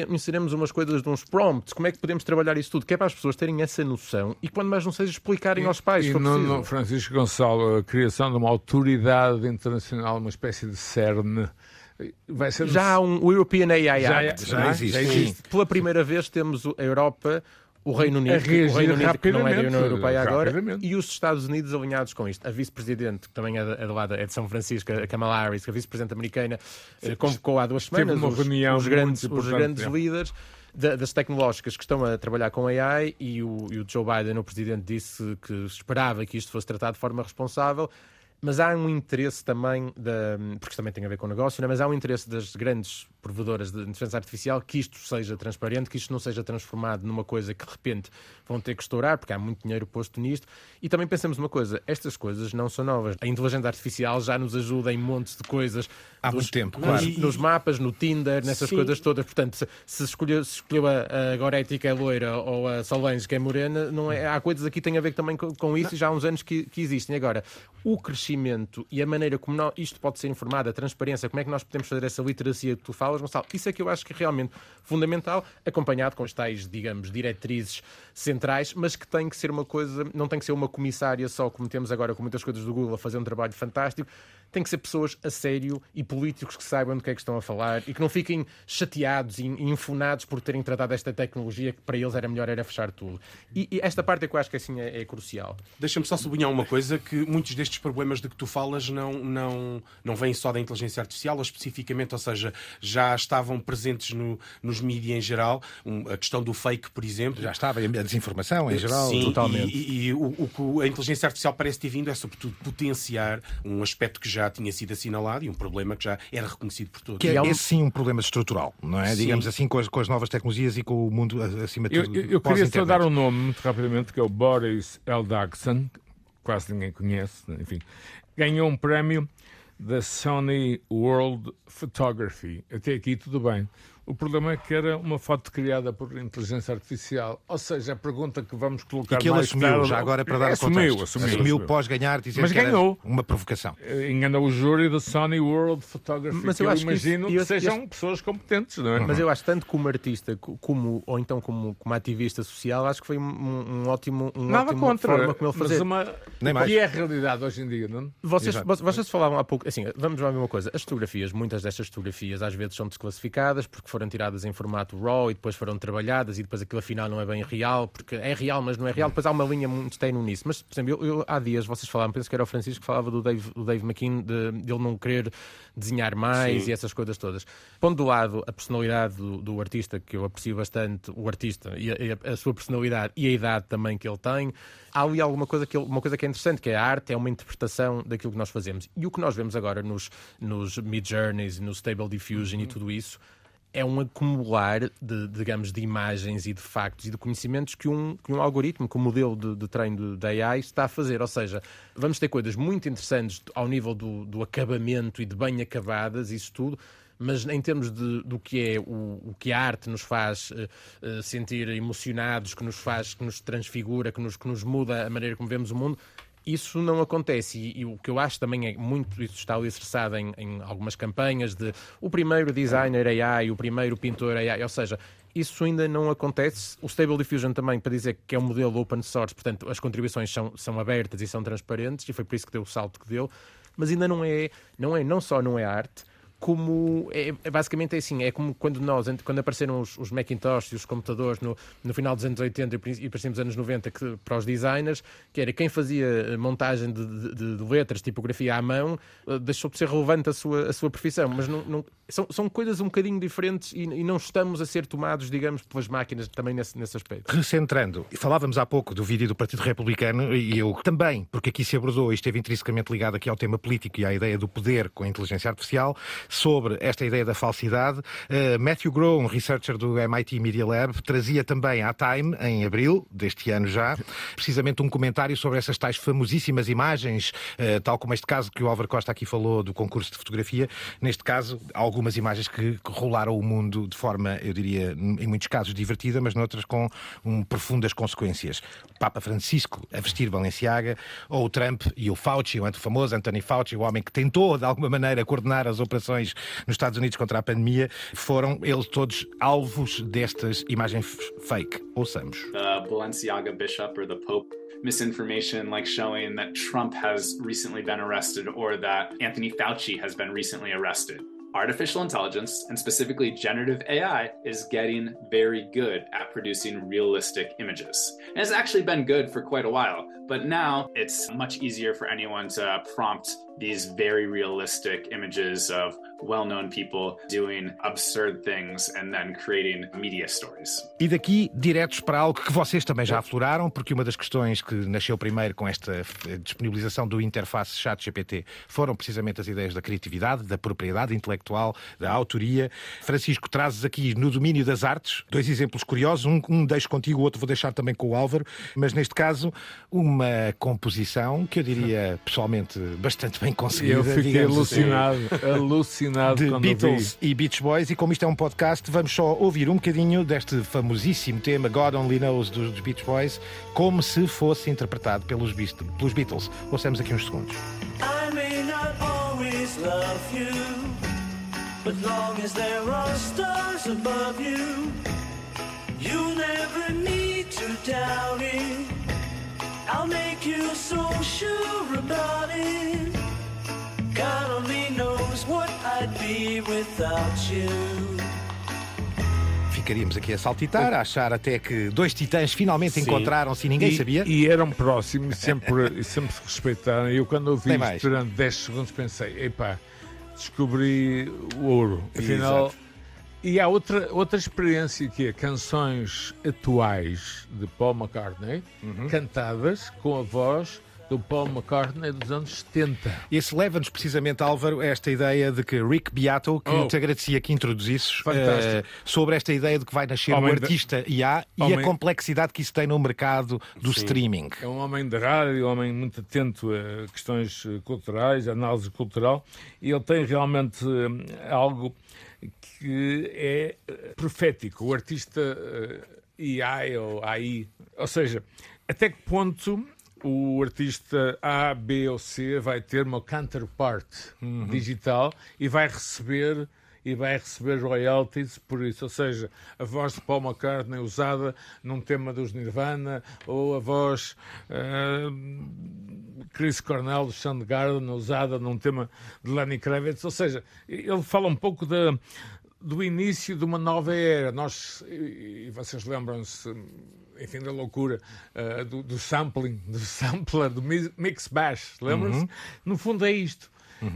inseriremos umas coisas de uns prompts, como é que podemos trabalhar isso tudo, que é para as pessoas terem essa noção e quando mais não seja explicarem e, aos pais. E no, no, Francisco Gonçalo, a criação de uma autoridade internacional, uma espécie de CERN, vai ser Já há um European AI Já- Act. já não é? existe, sim. Pela primeira vez temos a Europa, o Reino Unido, o Reino Unido que não é da União Europeia agora, e os Estados Unidos alinhados com isto. A vice-presidente, que também é de, é de lá, é de São Francisco, a Kamala Harris, que a vice-presidente americana, eh, convocou há duas semanas os, os grandes, os grandes líderes da- das tecnológicas que estão a trabalhar com AI e o, e o Joe Biden, o presidente, disse que esperava que isto fosse tratado de forma responsável. Mas há um interesse também, da, porque isto também tem a ver com o negócio, né? mas há um interesse das grandes provedoras de inteligência artificial que isto seja transparente, que isto não seja transformado numa coisa que de repente vão ter que estourar, porque há muito dinheiro posto nisto. E também pensamos uma coisa: estas coisas não são novas. A inteligência artificial já nos ajuda em montes de coisas. Há dos- muito tempo, nos, claro. nos mapas, no Tinder, nessas Sim. coisas todas. Portanto, se, se escolheu, se escolheu a, a Goretti que é loira ou a Solange que é morena, não é, há coisas aqui que têm a ver também com, com isso e já há uns anos que, que existem. Agora, o crescimento e a maneira como nó- isto pode ser informado, a transparência, como é que nós podemos fazer essa literacia que tu falas, Gonçalo, isso é que eu acho que é realmente fundamental, acompanhado com as tais, digamos, diretrizes centrais, mas que tem que ser uma coisa, não tem que ser uma comissária só, como temos agora com muitas coisas do Google, a fazer um trabalho fantástico, tem que ser pessoas a sério e políticos que saibam do que é que estão a falar e que não fiquem chateados e infunados por terem tratado esta tecnologia que para eles era melhor era fechar tudo. E, e esta parte é que eu acho que assim é, é crucial. Deixa-me só sublinhar uma coisa, que muitos destes problemas de que tu falas não, não, não vêm só da inteligência artificial, ou especificamente, ou seja, já estavam presentes no, nos mídias em geral. Um, a questão do fake, por exemplo. Já estava, e a desinformação em geral. Sim, totalmente. E, e- e o, o que a inteligência artificial parece ter vindo é, sobretudo, potenciar um aspecto que já tinha sido assinalado e um problema que já era reconhecido por todos. Que é, esse sim um problema estrutural, não é? Sim. Digamos assim, com as, com as novas tecnologias e com o mundo a- acima de Eu, tudo. eu, eu queria só dar um nome muito rapidamente, que é o Boris Eldagson, que quase ninguém conhece, enfim. Ganhou um prémio da Sony World Photography. Até aqui tudo bem. O problema é que era uma foto criada por inteligência artificial. Ou seja, a pergunta que vamos E colocar que ele mais assumiu, tarde- já agora para dar assumiu, contexto. assumiu, assumiu assumiu. pós ganhar, dizer Mas que era ganhou. uma provocação. Eh, Enganou o júri da Sony World Photography. Mas que eu eu, acho que isso- imagino que, sejam eu- pessoas competentes, não é? Mas eu acho tanto como artista, co- como, ou então como, como ativista social, acho que foi um, um ótimo, um Nada ótimo contra, forma como ele mas fazer. uma... Nem mais. que é a realidade hoje em dia, não? Vocês, Exato. vo- vocês falavam há pouco, assim, vamos lá ver uma coisa. As fotografias, muitas destas fotografias às vezes são desclassificadas porque foram tiradas em formato RAW e depois foram trabalhadas e depois aquilo afinal não é bem real, porque é real, mas não é real. Depois há uma linha muito tenue nisso. Mas, por exemplo, eu, eu- há dias vocês falavam, penso que era o Francisco que falava do Dave, do Dave McKean, de, de ele não querer desenhar mais Sim. e essas coisas todas. Pondo do lado a personalidade do, do artista, que eu aprecio bastante, o artista e a, a- sua personalidade e a idade também que ele tem, há ali alguma coisa que, ele- uma coisa que é interessante, que é a arte, é uma interpretação daquilo que nós fazemos. E o que nós vemos agora nos, nos Mid-Journeys, no Stable Diffusion e tudo isso, é um acumular de, digamos, de imagens e de factos e de conhecimentos que um, que um algoritmo, que um modelo de, de treino da AI está a fazer. Ou seja, vamos ter coisas muito interessantes ao nível do, do acabamento e de bem acabadas, isso tudo, mas em termos de, do que é o, o que a arte nos faz eh, sentir emocionados, que nos faz, que nos transfigura, que nos, que nos muda a maneira como vemos o mundo, isso não acontece. E, e o que eu acho também é muito isso está alicerçado em, em algumas campanhas de o primeiro designer AI, o primeiro pintor AI, ou seja, isso ainda não acontece. O Stable Diffusion também, para dizer que é um modelo open source, portanto, as contribuições são, são abertas e são transparentes, e foi por isso que deu o salto que deu, mas ainda não é, não é, não só não é arte, como é, é basicamente é assim, é como quando nós, quando apareceram os, os Macintosh e os computadores no, no final dos anos 80 e princípios dos anos 90 que, para os designers, que era quem fazia montagem de, de- de letras, tipografia à mão, eh, deixou de ser relevante a sua, a sua profissão, mas não, não- são, são coisas um bocadinho diferentes e, e não estamos a ser tomados, digamos, pelas máquinas também nesse, nesse aspecto. Recentrando, falávamos há pouco do vídeo do Partido Republicano e eu também, porque aqui se abordou e esteve intrinsecamente ligado aqui ao tema político e à ideia do poder com a inteligência artificial, sobre esta ideia da falsidade. Uh, Matthew Groh, um researcher do MIT Media Lab, trazia também à Time, em abril deste ano já, precisamente um comentário sobre essas tais famosíssimas imagens, uh, tal como este caso que o Álvaro Costa aqui falou do concurso de fotografia, neste caso, algumas imagens que, rolaram o mundo de forma, eu diria, em muitos casos divertida, mas noutras com um, profundas consequências. Papa Francisco a vestir Balenciaga, ou o Trump e o Fauci, o famoso Anthony Fauci, o homem que tentou, de alguma maneira, coordenar as operações nos Estados Unidos contra a pandemia, foram eles todos alvos destas imagens fake. Ouçamos. the Balenciaga bishop or the Pope misinformation like showing that Trump has recently been arrested or that Anthony Fauci has been recently arrested. artificial intelligence, and specifically generative AI, is getting very good at producing realistic images. And it's actually been good for quite a while, but now it's much easier for anyone to prompt these very realistic images of well known people doing absurd things and then creating media stories. E daqui, diretos para algo que vocês também já afloraram, porque uma das questões que nasceu primeiro com esta disponibilização do interface chat-GPT foram precisamente as ideias da criatividade, da propriedade intelectual, da autoria. Francisco, trazes aqui no domínio das artes dois exemplos curiosos, um, um deixo contigo, o outro vou deixar também com o Álvaro, mas neste caso uma composição que eu diria pessoalmente bastante bem conseguida. Eu fiquei alucinado, assim. alucinado de quando Beatles vi. e Beach Boys e como isto é um podcast vamos só ouvir um bocadinho deste famosíssimo tema God Only Knows dos, Beach Boys como se fosse interpretado pelos, pelos Beatles. Ouçamos aqui uns segundos. I may not always love you, but long as there are stars above you, you'll never need to doubt it. I'll make you so sure about it. God only knows what I'd be without you. Ficaríamos aqui a saltitar, a achar até que dois titãs finalmente Sim. encontraram-se e ninguém E- sabia. E eram próximos, sempre, e sempre se respeitaram. Eu, quando ouvi Tem isto durante 10 segundos, pensei: epá, descobri o ouro. Afinal. Exato. E há outra, outra experiência que é canções atuais de Paul McCartney, Uhum. cantadas com a voz do Paul McCartney dos anos 70. Esse leva-nos precisamente, Álvaro, a esta ideia de que Rick Beato, que Oh. te agradecia que introduzisses, eh, sobre esta ideia de que vai nascer Homem o de- artista IA e Homem- a complexidade que isso tem no mercado do streaming. É um homem de rádio, um homem muito atento a questões eh, culturais, a análise cultural, e ele tem realmente eh, algo que é profético. O artista eh, AI ou AI, ou seja, até que ponto o artista A, B ou C vai ter uma counterpart Uhum. digital e vai receber e vai receber royalties por isso, ou seja, a voz de Paul McCartney usada num tema dos Nirvana ou a voz ah, Chris Cornell do Soundgarden usada num tema de Lenny Kravitz, ou seja, ele fala um pouco da do início de uma nova era. Nós, e vocês lembram-se, enfim, da loucura ah, do, do sampling, do sampler, do mi- mix bash, lembram-se? Uhum. No fundo é isto.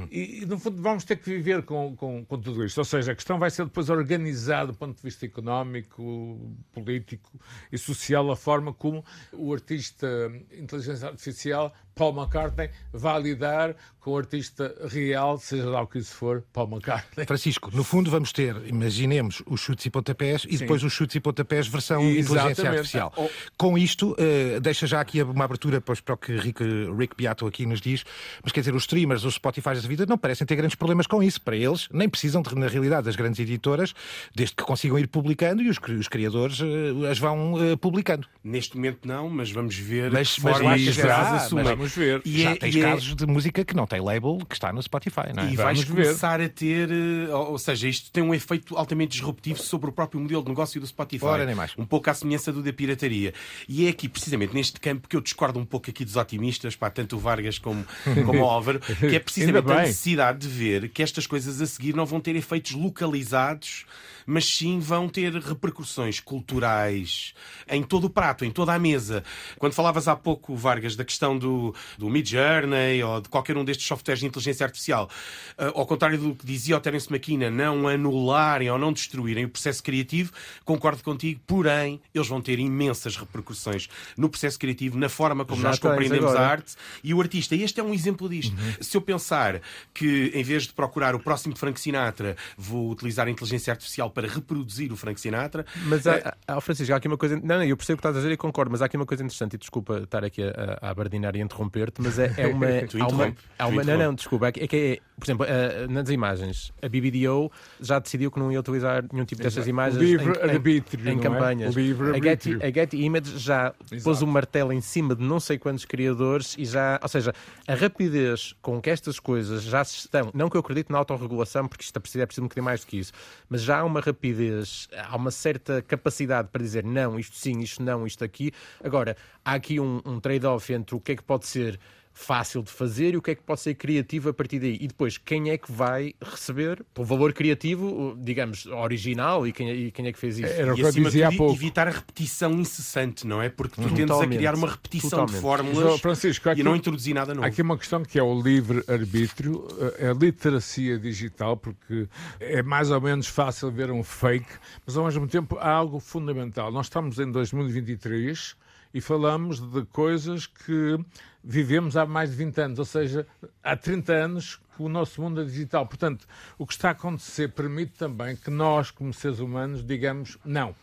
E, e, no fundo, vamos ter que viver com, com, com tudo isto. Ou seja, a questão vai ser depois organizada do ponto de vista económico, político e social, a forma como o artista inteligência artificial, Paul McCartney, vai lidar com o artista real, seja lá o que isso for, Paul McCartney. Francisco, no fundo vamos ter, imaginemos, os chutes e pontapés e Sim. depois os chutes e pontapés versão Exatamente. inteligência artificial. Oh. Com isto, eh, deixa já aqui uma abertura para, para o que Rick, Rick Beato aqui nos diz, mas quer dizer, os streamers, os Spotify da vida não parecem ter grandes problemas com isso. Para eles, nem precisam, de, na realidade, das grandes editoras, desde que consigam ir publicando e os, os criadores eh, as vão eh, publicando. Neste momento não, mas vamos ver Mas, mas forma lá as já, casas mas. Vamos ver. E já é- tens e é- casos de música que não tem label, que está no Spotify, não é? E vais começar a ter, eh, ou seja, isto tem um efeito altamente disruptivo sobre o próprio modelo de negócio do Spotify. Ora, nem mais. Um pouco à semelhança do da pirataria. E é aqui, precisamente, neste campo que eu discordo um pouco aqui dos otimistas, pá, tanto o Vargas como, como o Álvaro, que é precisamente a necessidade de ver que estas coisas a seguir não vão ter efeitos localizados, mas sim vão ter repercussões culturais em todo o prato, em toda a mesa. Quando falavas há pouco, Vargas, da questão do, do Mid Journey ou de qualquer um destes softwares de inteligência artificial, eh, ao contrário do que dizia o Terence McKenna, não anularem ou não destruírem o processo criativo, concordo contigo, porém, eles vão ter imensas repercussões no processo criativo, na forma como Já nós compreendemos agora. a arte e o artista. E este é um exemplo disto. Se eu pensar que, em vez de procurar o próximo Frank Sinatra, vou utilizar a inteligência artificial para reproduzir o Frank Sinatra. Mas eh, há, há, Francisco, há aqui uma coisa. Não, não, eu percebo o que estás a dizer e concordo, mas há aqui uma coisa interessante, e desculpa estar aqui a, a, a bardinar e interromper-te, mas é, é uma. Tu há uma, há tu uma não, não, desculpa. É que, é que é, por exemplo, eh, nas imagens, a BBDO já decidiu que não ia utilizar nenhum tipo destas Exato. imagens Livre em, em, arbítrio, em não é? campanhas. Livre a, Getty, a Getty Image já pôs Exato. um martelo em cima de não sei quantos criadores e já. Ou seja, a rapidez com que estas coisas já se estão. Não que eu acredite na autorregulação, porque isto é preciso, é preciso um bocadinho mais do que isso, mas já há uma rapidez, há uma certa capacidade para dizer não, isto sim, isto não, isto aqui. Agora, há aqui um, um trade-off entre o que é que pode ser fácil de fazer e o que é que pode ser criativo a partir daí. E depois, quem é que vai receber pelo valor criativo, digamos, original e quem, e quem é que fez isso? Era o que eu dizia há pouco. evitar a repetição incessante, não é? Porque tu tendes a criar uma repetição Totalmente. de fórmulas Francisco, e não introduzir nada novo. Há aqui uma questão que é o livre-arbítrio, a literacia digital, porque é mais ou menos fácil ver um fake, mas ao mesmo tempo há algo fundamental. Nós estamos em 2023 e falamos de coisas que vivemos há mais de 20 anos, ou seja, há 30 anos que o nosso mundo é digital. Portanto, o que está a acontecer permite também que nós, como seres humanos, digamos não.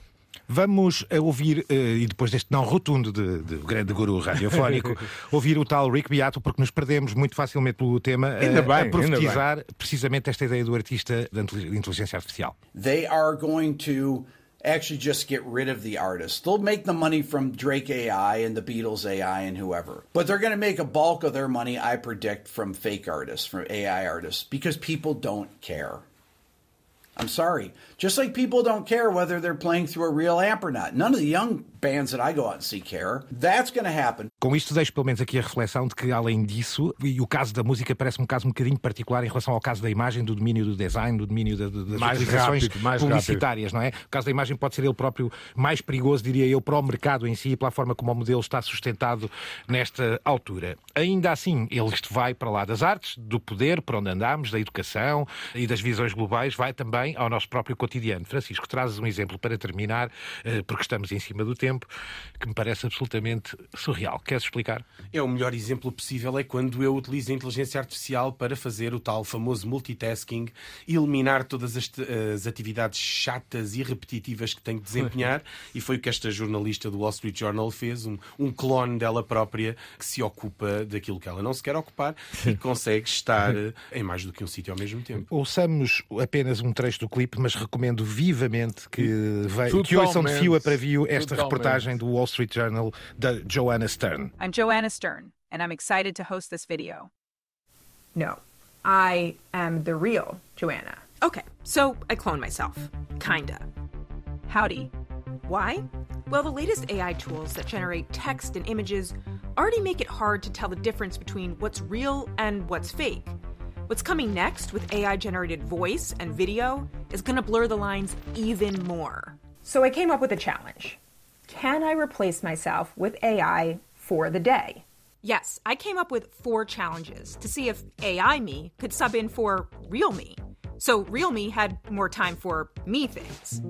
Vamos ouvir, eh, e depois deste não rotundo de, de grande guru radiofónico, ouvir o tal Rick Beato, porque nos perdemos muito facilmente pelo tema, ainda bem, a profetizar precisamente esta ideia do artista da inteligência artificial. They are going to actually just get rid of the artists. They'll make the money from Drake AI and the Beatles AI and whoever. But they're going to make a bulk of their money, I predict, from fake artists, from AI artists, because people don't care. I'm sorry. Just like people don't care whether they're playing through a real amp or not. None of the young bands that I go out and see care. That's going to happen. Com isto deixo pelo menos aqui a reflexão de que além disso, e o caso da música parece um caso um bocadinho particular em relação ao caso da imagem, do domínio do design, do domínio da, das mais utilizações rápido, mais publicitárias, rápido. não é? O caso da imagem pode ser ele próprio mais perigoso, diria eu, para o mercado em si e pela forma como o modelo está sustentado nesta altura. Ainda assim, ele isto vai para lá das artes, do poder, para onde andamos, da educação e das visões globais, vai também ao nosso próprio cotidiano. Francisco, trazes um exemplo para terminar, eh, porque estamos em cima do tempo, que me parece absolutamente surreal. Queres explicar? É o melhor exemplo possível é quando eu utilizo a inteligência artificial para fazer o tal famoso multitasking eliminar todas as, as atividades chatas e repetitivas que tenho de desempenhar. e foi o que esta jornalista do Wall Street Journal fez, um, um clone dela própria que se ocupa daquilo que ela não se quer ocupar e consegue estar em mais do que um sítio ao mesmo tempo. Ouçamos apenas um trecho do clipe, mas recomendo vivamente que, veio, que ouçam de fio a pavio esta Totalmente. reportagem do Wall Street Journal da Joanna Stern. I'm Joanna Stern, and I'm excited to host this video. No, I am the real Joanna. Okay, so I clone myself. Kinda. Howdy. Why? Well, the latest AI tools that generate text and images already make it hard to tell the difference between what's real and what's fake. What's coming next with AI generated voice and video is going to blur the lines even more. So I came up with a challenge. Can I replace myself with AI for the day? Yes, I came up with four challenges to see if AI me could sub in for real me. So real me had more time for me things.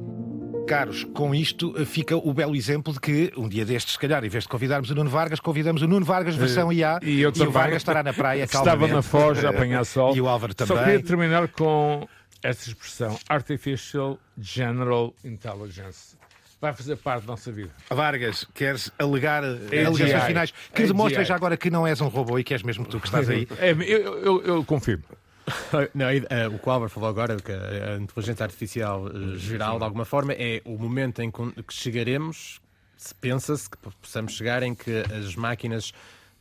Caros, com isto fica o belo exemplo de que um dia destes, se calhar, em vez de convidarmos o Nuno Vargas, convidamos o Nuno Vargas versão IA e, eu e o Vargas estará na praia Estava na Foz a apanhar sol. E o Álvaro também. Só queria terminar com essa expressão, Artificial General Intelligence vai fazer parte da nossa vida. Vargas, queres alegar AGI. alegações finais que demonstrem já agora que não és um robô e que és mesmo tu que estás aí? É, eu, eu, eu confirmo. Não, uh, o que o Álvaro falou agora, que a inteligência artificial uh, geral, de alguma forma, é o momento em que chegaremos, se pensa-se que possamos chegar em que as máquinas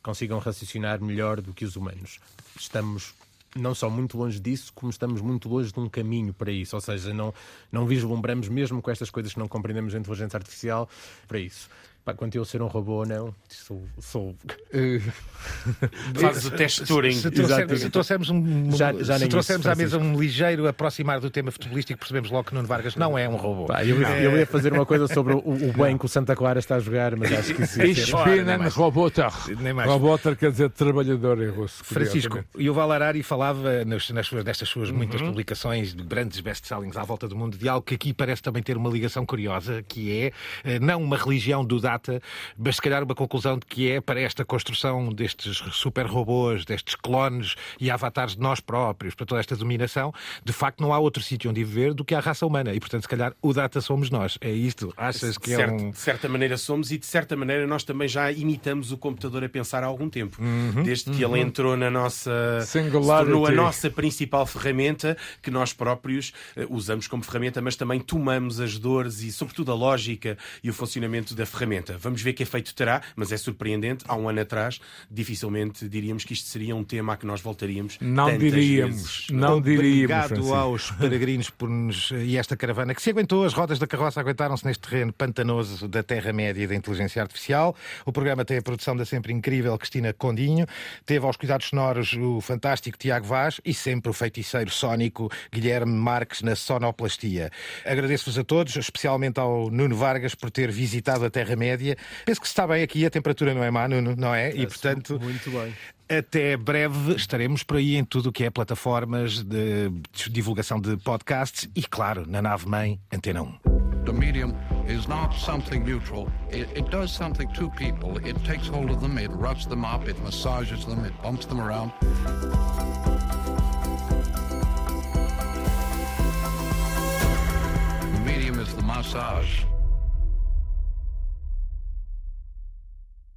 consigam raciocinar melhor do que os humanos. Estamos não só muito longe disso, como estamos muito longe de um caminho para isso. Ou seja, não, não vislumbramos, mesmo com estas coisas que não compreendemos a inteligência artificial, para isso. Pá, quanto eu ser um robô ou não, sou. sou... Fazes o teste Turing. Se, trouxermos, se trouxermos, um, já, já se trouxermos à mesa um ligeiro aproximar do tema futebolístico, percebemos logo que Nuno Vargas não é um robô. Pá, eu, é... eu, ia fazer uma coisa sobre o, o bem que o Santa Clara está a jogar, mas acho que isso. Spinnen Roboter. Roboter quer dizer trabalhador em russo. Francisco, e o Valarari falava nas, nas suas, destas suas uhum. muitas publicações de grandes best-sellings à volta do mundo de algo que aqui parece também ter uma ligação curiosa, que é eh, não uma religião do data, mas se calhar uma conclusão de que é para esta construção destes super robôs, destes clones e avatares de nós próprios, para toda esta dominação, de facto não há outro sítio onde viver do que a raça humana. E portanto, se calhar o data somos nós. É isto? Achas que certo, é um. De certa maneira somos e de certa maneira nós também já imitamos o computador a pensar há algum tempo. Uhum, Desde que uhum. ele entrou na nossa. Singularity. tornou a nossa principal ferramenta que nós próprios uh, usamos como ferramenta, mas também tomamos as dores e, sobretudo, a lógica e o funcionamento da ferramenta. Vamos ver que efeito terá, mas é surpreendente. Há um ano atrás, dificilmente diríamos que isto seria um tema a que nós voltaríamos. Não diríamos. Vezes. Não diríamos. Obrigado Francisco. aos peregrinos por nos, e esta caravana que se aguentou, as rodas da carroça aguentaram-se neste terreno pantanoso da Terra-média e da inteligência artificial. O programa tem a produção da sempre incrível Cristina Condinho, teve aos cuidados sonoros o fantástico Tiago Vaz e sempre o feiticeiro sónico Guilherme Marques na sonoplastia. Agradeço-vos a todos, especialmente ao Nuno Vargas por ter visitado a Terra-média. Penso que se está bem aqui, a temperatura não é má, Nuno, não é? E portanto. Muito bem. Até breve estaremos por aí em tudo o que é plataformas de divulgação de podcasts e, claro, na nave mãe Antena 1. The medium is not something neutral. It, it does something to people. It takes hold of them, it roughs them up, it massages them, it bumps them around. The medium is the massage.